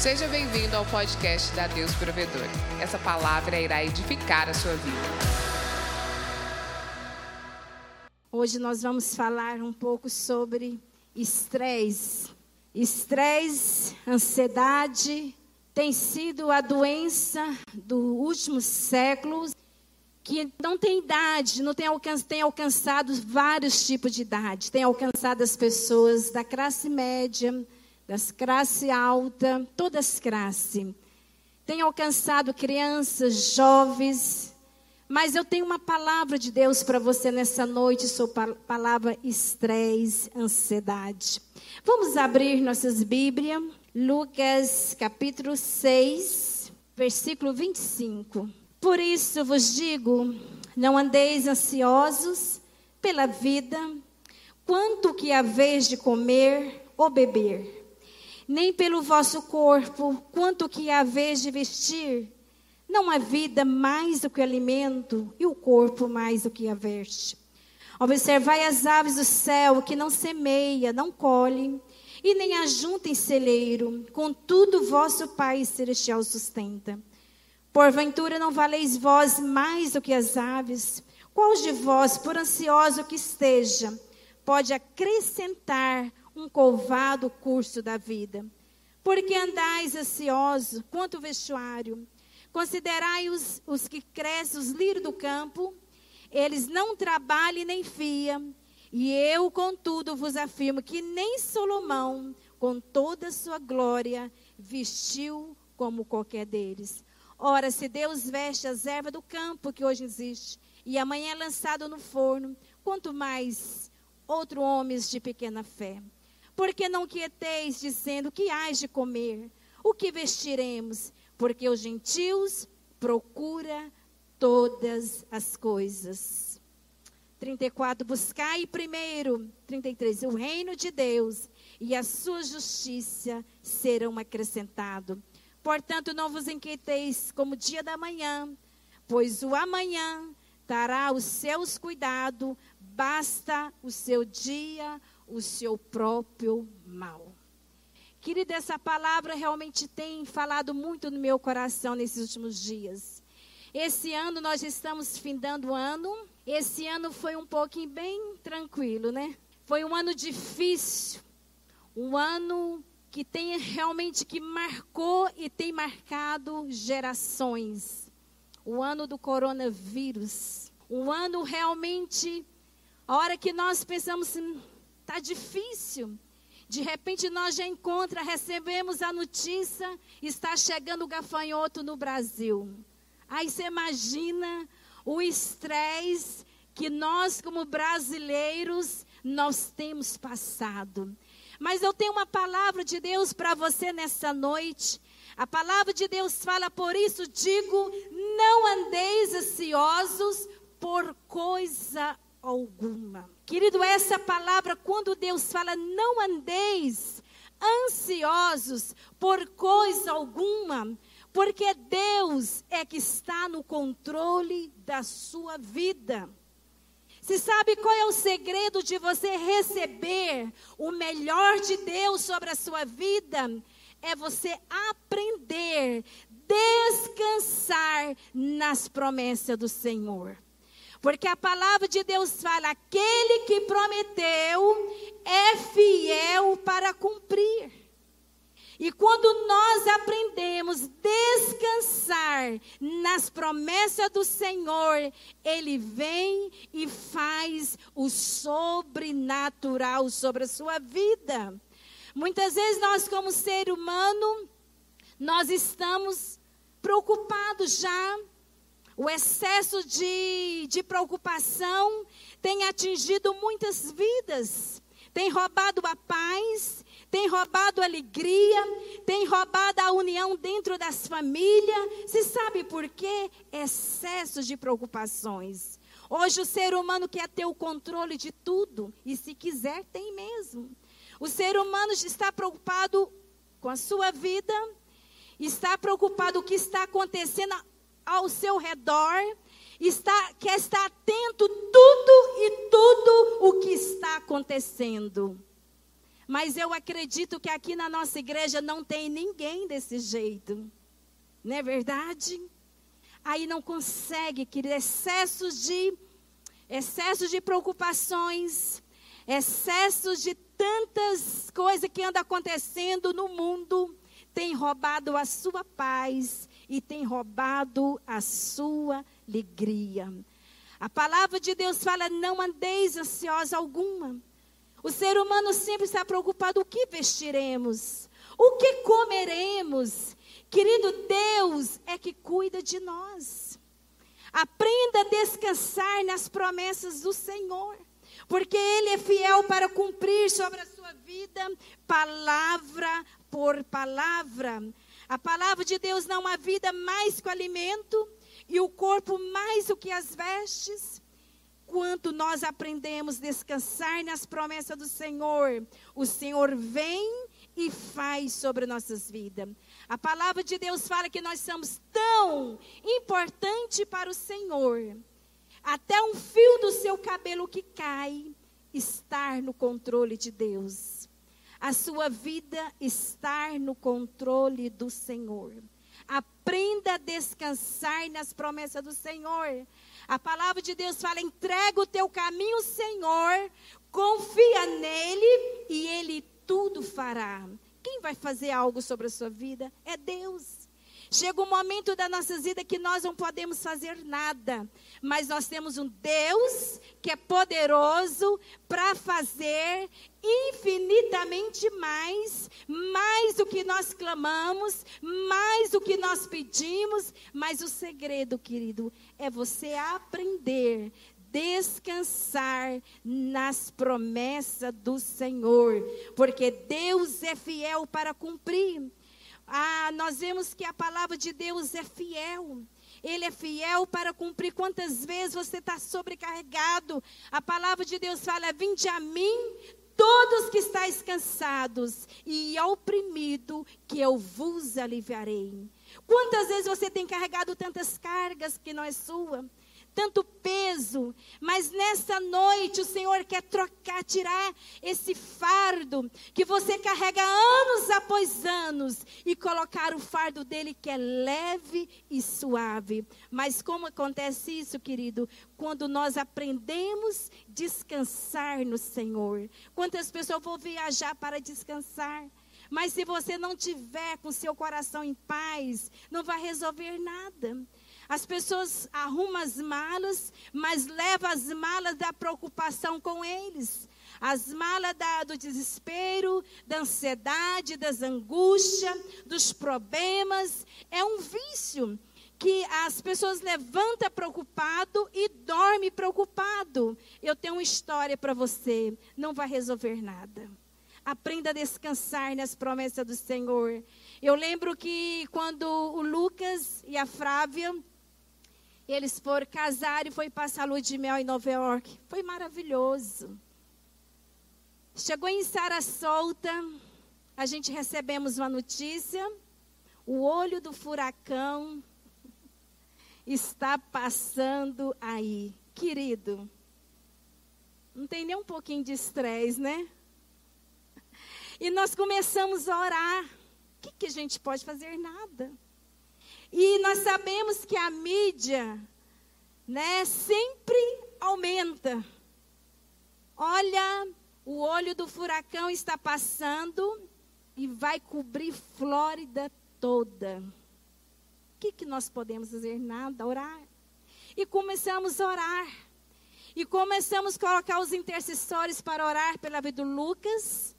Seja bem-vindo ao podcast da Deus Provedor. Essa palavra irá edificar a sua vida. Hoje nós vamos falar um pouco sobre estresse. Estresse, ansiedade, tem sido a doença dos últimos séculos que não tem idade, não tem, alcan tem alcançado vários tipos de idade, tem alcançado as pessoas da classe média, das classe alta, todas as classes. Alcançado crianças, jovens. Mas eu tenho uma palavra de Deus para você nessa noite, sobre a palavra estresse, ansiedade. Vamos abrir nossas Bíblias, Lucas capítulo 6, versículo 25. Por isso vos digo, não andeis ansiosos pela vida, quanto que haveis de comer ou beber nem pelo vosso corpo, quanto que há vez de vestir. Não há vida mais do que o alimento, e o corpo mais do que a veste. Observai as aves do céu, que não semeia, não colhe, e nem ajunta em celeiro, contudo vosso Pai celestial sustenta. Porventura não valeis vós mais do que as aves? Qual de vós, por ansioso que esteja, pode acrescentar um couvado curso da vida. Porque andais ansioso quanto o vestuário. Considerai os, os que crescem, os lírios do campo, eles não trabalham nem fiam. E eu, contudo, vos afirmo que nem Salomão, com toda a sua glória, vestiu como qualquer deles. Ora, se Deus veste as ervas do campo que hoje existe, e amanhã é lançado no forno, quanto mais outro homens de pequena fé. Porque não quieteis dizendo que hás de comer, o que vestiremos, porque os gentios procura todas as coisas. 34, buscai primeiro, 33, o reino de Deus e a sua justiça serão acrescentados. Portanto, não vos inquieteis como dia da manhã, pois o amanhã dará os seus cuidados, basta o seu dia o seu próprio mal. Querida, essa palavra realmente tem falado muito no meu coração nesses últimos dias. Esse ano nós estamos findando o ano. Esse ano foi um pouquinho bem tranquilo, né? Foi um ano difícil. Um ano que tem realmente que marcou e tem marcado gerações. O ano do coronavírus. Um ano realmente a hora que nós pensamos Está difícil. De repente nós já encontra, recebemos a notícia, está chegando o gafanhoto no Brasil. Aí você imagina o estresse que nós como brasileiros nós temos passado. Mas eu tenho uma palavra de Deus para você nessa noite. A palavra de Deus fala, por isso digo, não andeis ansiosos por coisa alguma. Querido, essa palavra, quando Deus fala, não andeis ansiosos por coisa alguma, porque Deus é que está no controle da sua vida. Você sabe qual é o segredo de você receber o melhor de Deus sobre a sua vida? É você aprender, descansar nas promessas do Senhor. Porque a palavra de Deus fala: aquele que prometeu é fiel para cumprir. E quando nós aprendemos descansar nas promessas do Senhor, Ele vem e faz o sobrenatural sobre a sua vida. Muitas vezes nós, como ser humano, nós estamos preocupados já o excesso de, de preocupação tem atingido muitas vidas, tem roubado a paz, tem roubado a alegria, tem roubado a união dentro das famílias. Se sabe por quê? Excesso de preocupações. Hoje o ser humano quer ter o controle de tudo, e se quiser, tem mesmo. O ser humano está preocupado com a sua vida, está preocupado com o que está acontecendo ao seu redor, está, quer estar atento tudo e tudo o que está acontecendo. Mas eu acredito que aqui na nossa igreja não tem ninguém desse jeito. Não é verdade? Aí não consegue, querido, excessos de excessos de preocupações, excessos de tantas coisas que andam acontecendo no mundo, tem roubado a sua paz e tem roubado a sua alegria. A palavra de Deus fala: não andeis ansiosa alguma. O ser humano sempre está preocupado: o que vestiremos? O que comeremos? Querido, Deus é que cuida de nós. Aprenda a descansar nas promessas do Senhor, porque Ele é fiel para cumprir sobre a sua vida, palavra por palavra. A palavra de Deus não há vida mais que o alimento, e o corpo mais do que as vestes. Quanto nós aprendemos a descansar nas promessas do Senhor, o Senhor vem e faz sobre nossas vidas. A palavra de Deus fala que nós somos tão importante para o Senhor. Até um fio do seu cabelo que cai, estar no controle de Deus. A sua vida estar no controle do Senhor. Aprenda a descansar nas promessas do Senhor. A palavra de Deus fala: entrega o teu caminho, Senhor, confia nele e ele tudo fará. Quem vai fazer algo sobre a sua vida? É Deus. Chega um momento da nossa vida que nós não podemos fazer nada, mas nós temos um Deus que é poderoso para fazer infinitamente mais, mais do que nós clamamos, mais do que nós pedimos, mas o segredo, querido, é você aprender descansar nas promessas do Senhor, porque Deus é fiel para cumprir. Ah, nós vemos que a palavra de Deus é fiel. Ele é fiel para cumprir quantas vezes você está sobrecarregado. A palavra de Deus fala: Vinde a mim, todos que estáis cansados e oprimido, que eu vos aliviarei. Quantas vezes você tem carregado tantas cargas que não é sua? Tanto peso, mas nessa noite o Senhor quer trocar, tirar esse fardo que você carrega anos após anos e colocar o fardo dele que é leve e suave. Mas como acontece isso, querido? Quando nós aprendemos a descansar no Senhor. Quantas pessoas vão viajar para descansar? Mas se você não tiver com seu coração em paz, não vai resolver nada. As pessoas arrumam as malas, mas levam as malas da preocupação com eles. As malas da, do desespero, da ansiedade, das angústias, dos problemas. É um vício que as pessoas levantam preocupado e dormem preocupado. Eu tenho uma história para você. Não vai resolver nada. Aprenda a descansar nas promessas do Senhor. Eu lembro que quando o Lucas e a Frávia eles foram casar e foi passar a lua de mel em Nova York. Foi maravilhoso. Chegou em Sarasota, a gente recebemos uma notícia. O olho do furacão está passando aí. Querido, não tem nem um pouquinho de estresse, né? E nós começamos a orar. O que, que a gente pode fazer? Nada. E nós sabemos que a mídia, né, sempre aumenta. Olha, o olho do furacão está passando e vai cobrir Flórida toda. O que, que nós podemos fazer? Nada, orar. E começamos a orar. E começamos a colocar os intercessores para orar pela vida do Lucas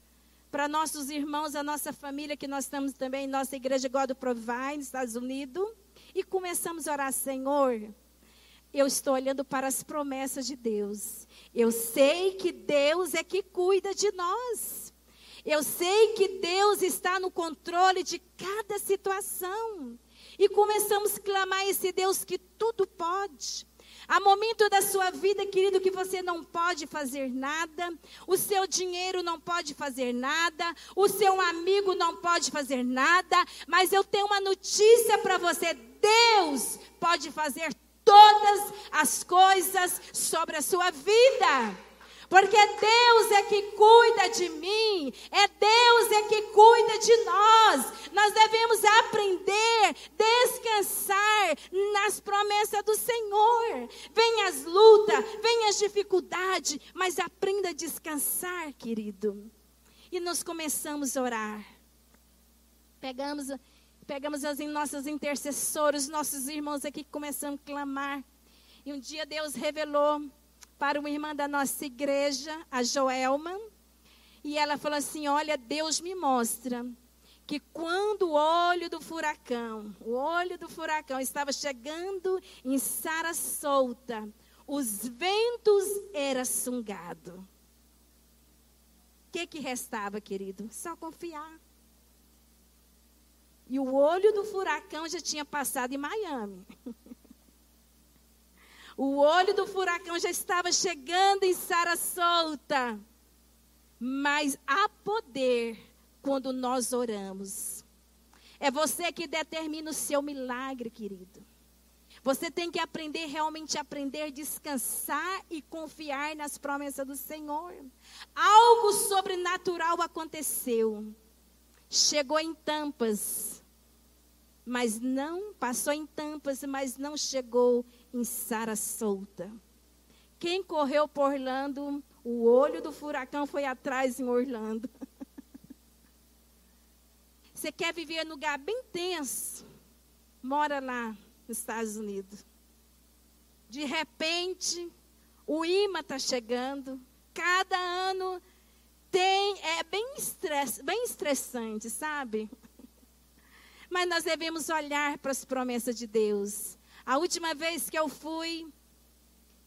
para nossos irmãos, a nossa família, que nós estamos também, nossa igreja God Provide, nos Estados Unidos, e começamos a orar, Senhor, eu estou olhando para as promessas de Deus. Eu sei que Deus é que cuida de nós. Eu sei que Deus está no controle de cada situação. E começamos a clamar esse Deus que tudo pode. Há momento da sua vida, querido, que você não pode fazer nada, o seu dinheiro não pode fazer nada, o seu amigo não pode fazer nada, mas eu tenho uma notícia para você: Deus pode fazer todas as coisas sobre a sua vida. Porque Deus é que cuida de mim, é Deus é que cuida de nós. Nós devemos aprender, descansar nas promessas do Senhor. Vem as lutas, vem as dificuldades, mas aprenda a descansar, querido. E nós começamos a orar. Pegamos, pegamos as nossas intercessoras, nossos irmãos aqui que começamos a clamar. E um dia Deus revelou para uma irmã da nossa igreja, a Joelma, e ela falou assim: Olha, Deus me mostra que quando o olho do furacão, o olho do furacão estava chegando em Sarasota, os ventos eram sungados. O que, que restava, querido? Só confiar. E o olho do furacão já tinha passado em Miami. O olho do furacão já estava chegando em Sarasota. Mas há poder quando nós oramos. É você que determina o seu milagre, querido. Você tem que aprender, realmente aprender, descansar e confiar nas promessas do Senhor. Algo sobrenatural aconteceu. Chegou em tampas, mas não, passou em tampas, mas não chegou em Sarasota. Quem correu por Orlando, o olho do furacão foi atrás em Orlando. Você quer viver num lugar bem tenso? Mora lá nos Estados Unidos. De repente, o imã está chegando. Cada ano tem é bem, estress, bem estressante, sabe? Mas nós devemos olhar para as promessas de Deus. A última vez que eu fui,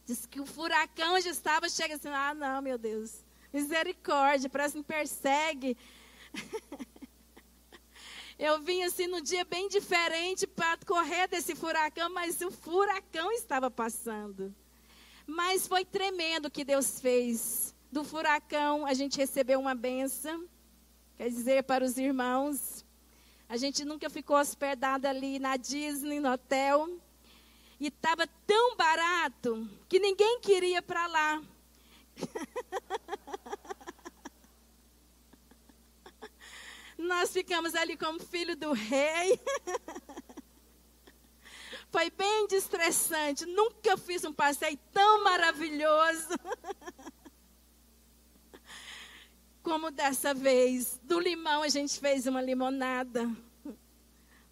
disse que o furacão já estava chegando assim, ah, não, meu Deus. Misericórdia, parece que me persegue. eu vim assim no dia bem diferente para correr desse furacão, mas o furacão estava passando. Mas foi tremendo o que Deus fez. Do furacão, a gente recebeu uma benção. Quer dizer, para os irmãos, a gente nunca ficou hospedado ali na Disney, no hotel. E estava tão barato que ninguém queria para lá. Nós ficamos ali como filho do rei. Foi bem destressante. Nunca fiz um passeio tão maravilhoso. Como dessa vez. Do limão a gente fez uma limonada.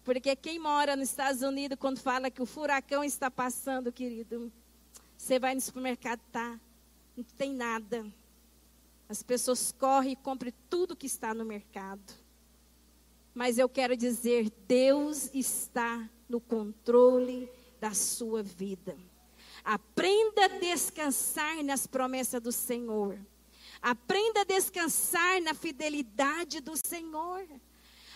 Porque quem mora nos Estados Unidos, quando fala que o furacão está passando, querido, você vai no supermercado, tá? Não tem nada. As pessoas correm e compram tudo que está no mercado. Mas eu quero dizer, Deus está no controle da sua vida. Aprenda a descansar nas promessas do Senhor. Aprenda a descansar na fidelidade do Senhor.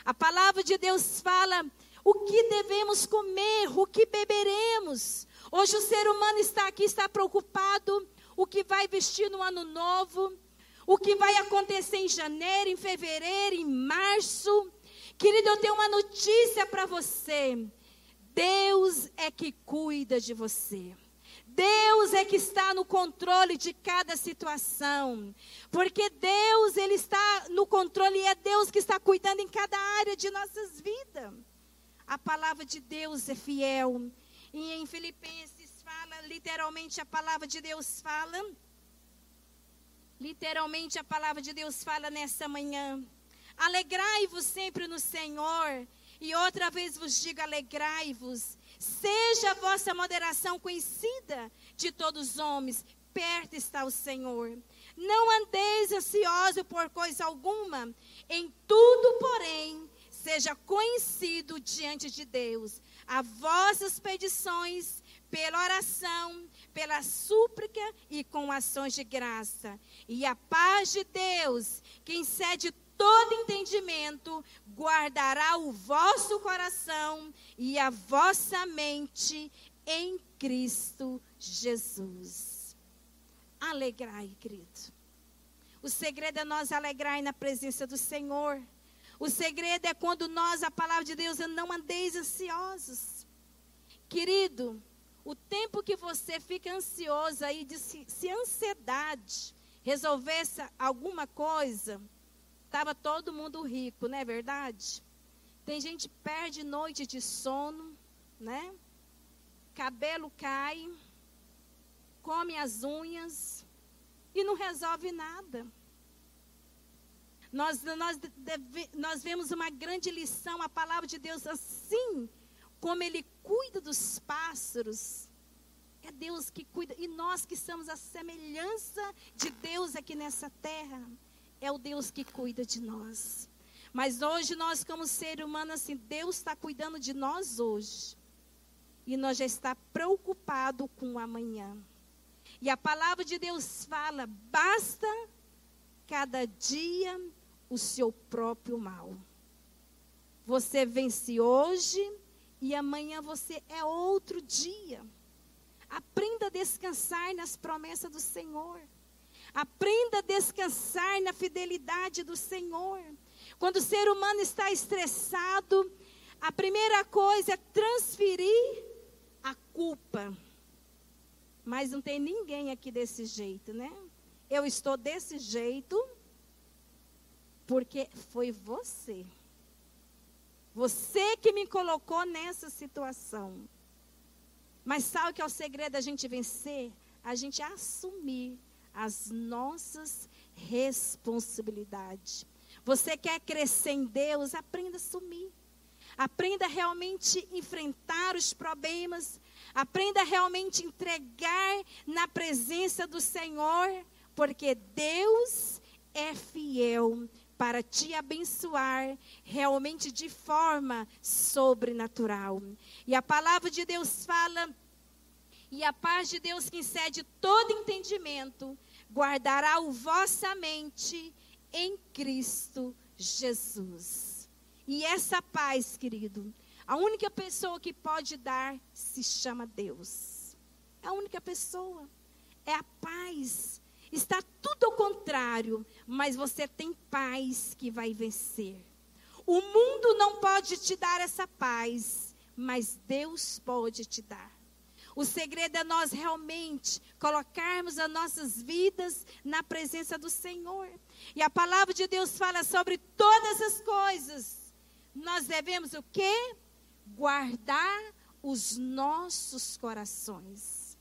A palavra de Deus fala o que devemos comer, o que beberemos. Hoje o ser humano está aqui, está preocupado o que vai vestir no ano novo, o que vai acontecer em janeiro, em fevereiro, em março. Querido, eu tenho uma notícia para você. Deus é que cuida de você. Deus é que está no controle de cada situação. Porque Deus, Ele está no controle e é Deus que está cuidando em cada área de nossas vidas. A palavra de Deus é fiel. E em Filipenses fala, literalmente a palavra de Deus fala. Literalmente a palavra de Deus fala nessa manhã. Alegrai-vos sempre no Senhor. E outra vez vos digo: alegrai-vos. Seja a vossa moderação conhecida de todos os homens, perto está o Senhor. Não andeis ansioso por coisa alguma, em tudo, porém, seja conhecido diante de Deus as vossas petições pela oração, pela súplica e com ações de graça. E a paz de Deus, que excede todo entendimento, guardará o vosso coração e a vossa mente em Cristo Jesus. Alegrai, querido. O segredo é nós alegrar na presença do Senhor. O segredo é quando nós, a palavra de Deus, não andeis ansiosos. Querido, o tempo que você fica ansioso aí, de se, se ansiedade, resolvesse alguma coisa, estava todo mundo rico, não é verdade? Tem gente que perde noite de sono, né? Cabelo cai, come as unhas e não resolve nada. Nós, nós, deve, nós vemos uma grande lição, a palavra de Deus, assim como Ele cuida dos pássaros. É Deus que cuida. E nós que somos a semelhança de Deus aqui nessa terra, é o Deus que cuida de nós. Mas hoje nós, como ser humano, assim, Deus está cuidando de nós hoje. E nós já está preocupado com o amanhã. E a palavra de Deus fala: basta cada dia o seu próprio mal. Você vence hoje e amanhã você é outro dia. Aprenda a descansar nas promessas do Senhor. Aprenda a descansar na fidelidade do Senhor. Quando o ser humano está estressado, a primeira coisa é transferir a culpa. Mas não tem ninguém aqui desse jeito, né? Eu estou desse jeito porque foi você. Você que me colocou nessa situação. Mas sabe o que é o segredo da gente vencer? A gente assumir as nossas responsabilidades. Você quer crescer em Deus? Aprenda a assumir. Aprenda a realmente enfrentar os problemas. Aprenda a realmente entregar na presença do Senhor. Porque Deus é fiel para te abençoar realmente de forma sobrenatural. E a palavra de Deus fala, e a paz de Deus que excede todo entendimento, guardará o vossa mente em Cristo Jesus. E essa paz, querido, a única pessoa que pode dar se chama Deus. É a única pessoa. É a paz Está tudo ao contrário, mas você tem paz que vai vencer. O mundo não pode te dar essa paz, mas Deus pode te dar. O segredo é nós realmente colocarmos as nossas vidas na presença do Senhor. E a palavra de Deus fala sobre todas as coisas. Nós devemos o quê? Guardar os nossos corações.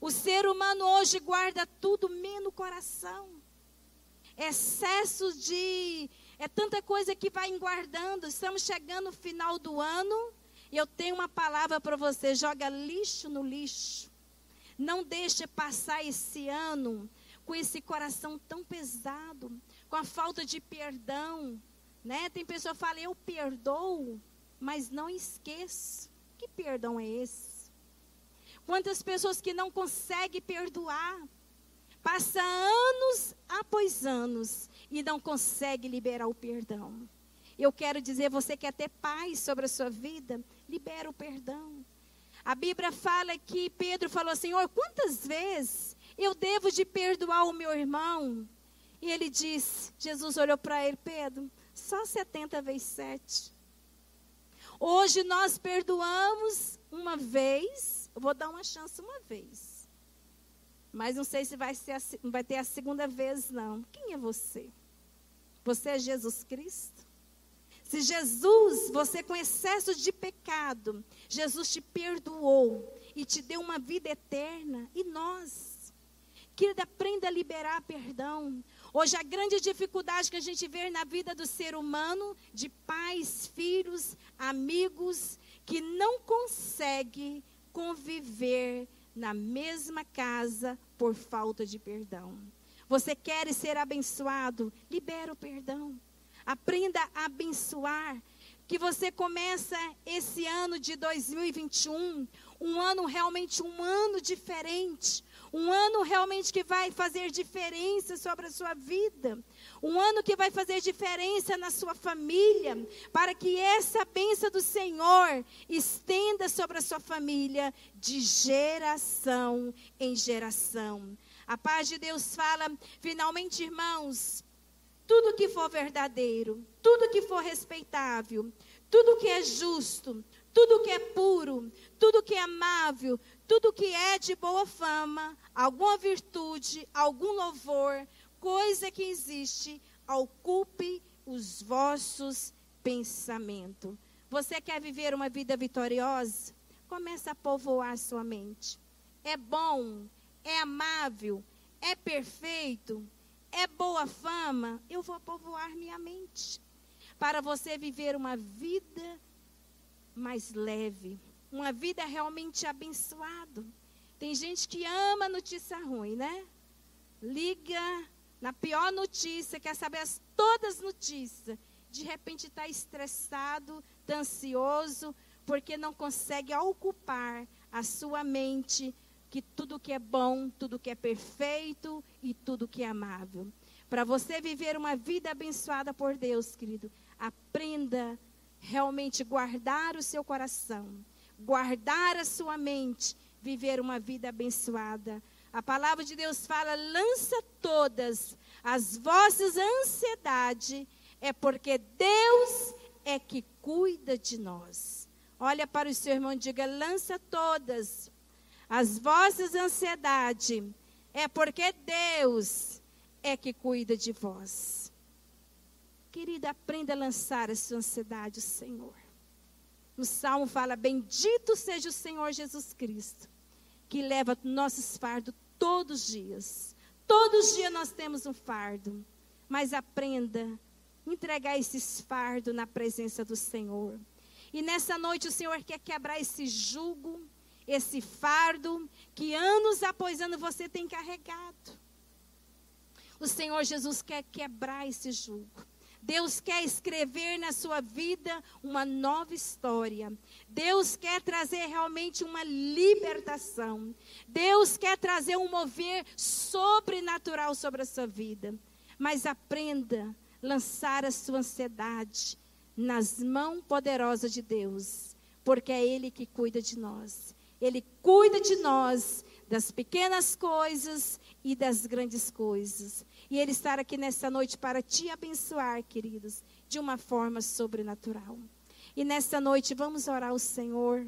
O ser humano hoje guarda tudo menos o coração. Excesso de. É tanta coisa que vai guardando. Estamos chegando no final do ano. E eu tenho uma palavra para você: joga lixo no lixo. Não deixe passar esse ano com esse coração tão pesado, com a falta de perdão. Né? Tem pessoa que fala, eu perdoo, mas não esqueço. Que perdão é esse? Quantas pessoas que não conseguem perdoar, passa anos após anos e não consegue liberar o perdão. Eu quero dizer, você quer ter paz sobre a sua vida? Libera o perdão. A Bíblia fala que Pedro falou, Senhor, quantas vezes eu devo de perdoar o meu irmão? E ele disse, Jesus olhou para ele, Pedro, só 70 vezes 7. Hoje nós perdoamos uma vez eu vou dar uma chance uma vez. Mas não sei se vai, ser a, vai ter a segunda vez, não. Quem é você? Você é Jesus Cristo? Se Jesus, você com excesso de pecado, Jesus te perdoou e te deu uma vida eterna, e nós? Querida, aprenda a liberar perdão. Hoje a grande dificuldade que a gente vê na vida do ser humano, de pais, filhos, amigos, que não consegue conviver na mesma casa por falta de perdão. Você quer ser abençoado? Libera o perdão. Aprenda a abençoar. Que você começa esse ano de 2021, um ano realmente um ano diferente, um ano realmente que vai fazer diferença sobre a sua vida. Um ano que vai fazer diferença na sua família, para que essa bênção do Senhor estenda sobre a sua família de geração em geração. A paz de Deus fala, finalmente, irmãos, tudo que for verdadeiro, tudo que for respeitável, tudo que é justo, tudo que é puro, tudo que é amável, tudo que é de boa fama, alguma virtude, algum louvor, coisa que existe, ocupe os vossos pensamentos. Você quer viver uma vida vitoriosa? Começa a povoar sua mente. É bom, é amável, é perfeito, é boa fama. Eu vou povoar minha mente para você viver uma vida mais leve, uma vida realmente abençoada. Tem gente que ama notícia ruim, né? Liga na pior notícia, quer saber as, todas as notícias. De repente está estressado, está ansioso, porque não consegue ocupar a sua mente que tudo que é bom, tudo que é perfeito e tudo que é amável. Para você viver uma vida abençoada por Deus, querido, aprenda realmente guardar o seu coração, guardar a sua mente, viver uma vida abençoada. A palavra de Deus fala: lança todas as vossas ansiedades, é porque Deus é que cuida de nós. Olha para o seu irmão e diga: lança todas as vossas ansiedades, é porque Deus é que cuida de vós. Querida, aprenda a lançar a sua ansiedade Senhor. No Salmo fala: Bendito seja o Senhor Jesus Cristo, que leva nossos fardos todos os dias. Todos os dias nós temos um fardo. Mas aprenda a entregar esses fardos na presença do Senhor. E nessa noite o Senhor quer quebrar esse jugo, esse fardo que anos após ano você tem carregado. O Senhor Jesus quer quebrar esse jugo. Deus quer escrever na sua vida uma nova história. Deus quer trazer realmente uma libertação. Deus quer trazer um mover sobrenatural sobre a sua vida. Mas aprenda a lançar a sua ansiedade nas mãos poderosas de Deus, porque é Ele que cuida de nós. Ele cuida de nós das pequenas coisas e das grandes coisas e Ele estar aqui nessa noite para te abençoar, queridos, de uma forma sobrenatural. E nessa noite vamos orar ao Senhor.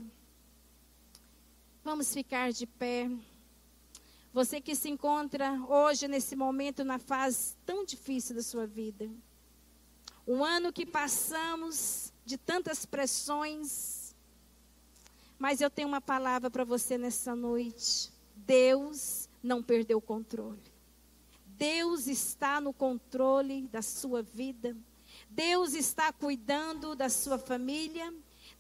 Vamos ficar de pé. Você que se encontra hoje, nesse momento, na fase tão difícil da sua vida. Um ano que passamos de tantas pressões. Mas eu tenho uma palavra para você nessa noite. Deus não perdeu o controle. Deus está no controle da sua vida. Deus está cuidando da sua família.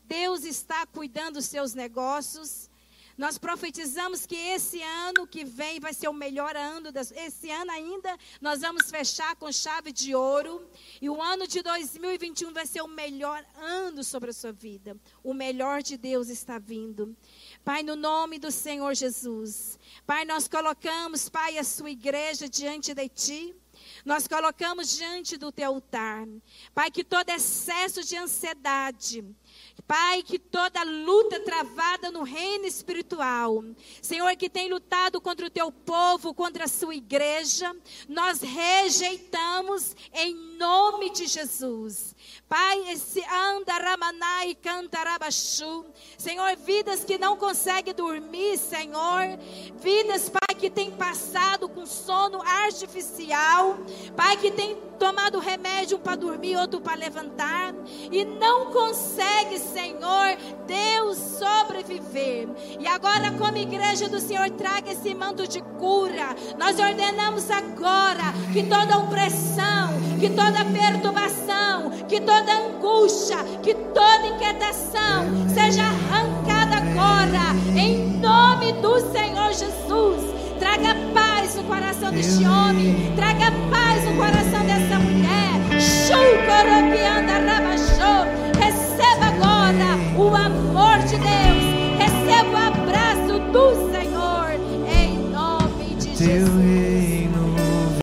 Deus está cuidando dos seus negócios. Nós profetizamos que esse ano que vem vai ser o melhor ano. Esse ano ainda nós vamos fechar com chave de ouro. E o ano de 2021 vai ser o melhor ano sobre a sua vida. O melhor de Deus está vindo. Pai, no nome do Senhor Jesus. Pai, nós colocamos, Pai, a sua igreja diante de Ti. Nós colocamos diante do teu altar. Pai, que todo excesso de ansiedade, Pai, que toda luta travada no reino espiritual, Senhor, que tem lutado contra o teu povo, contra a sua igreja, nós rejeitamos em nome de Jesus. Pai, esse anda ramanai cantarabachu. Senhor, vidas que não conseguem dormir, Senhor. Vidas, Pai, que tem passado com sono artificial. Pai, que tem tomado remédio para dormir, outro para levantar. E não consegue, Senhor, Deus sobreviver. E agora, como igreja do Senhor, traga esse manto de cura. Nós ordenamos agora que toda opressão, que toda perturbação, que que toda angústia, que toda inquietação seja arrancada agora, em nome do Senhor Jesus. Traga paz no coração deste homem, traga paz no coração dessa mulher. Chucoropiando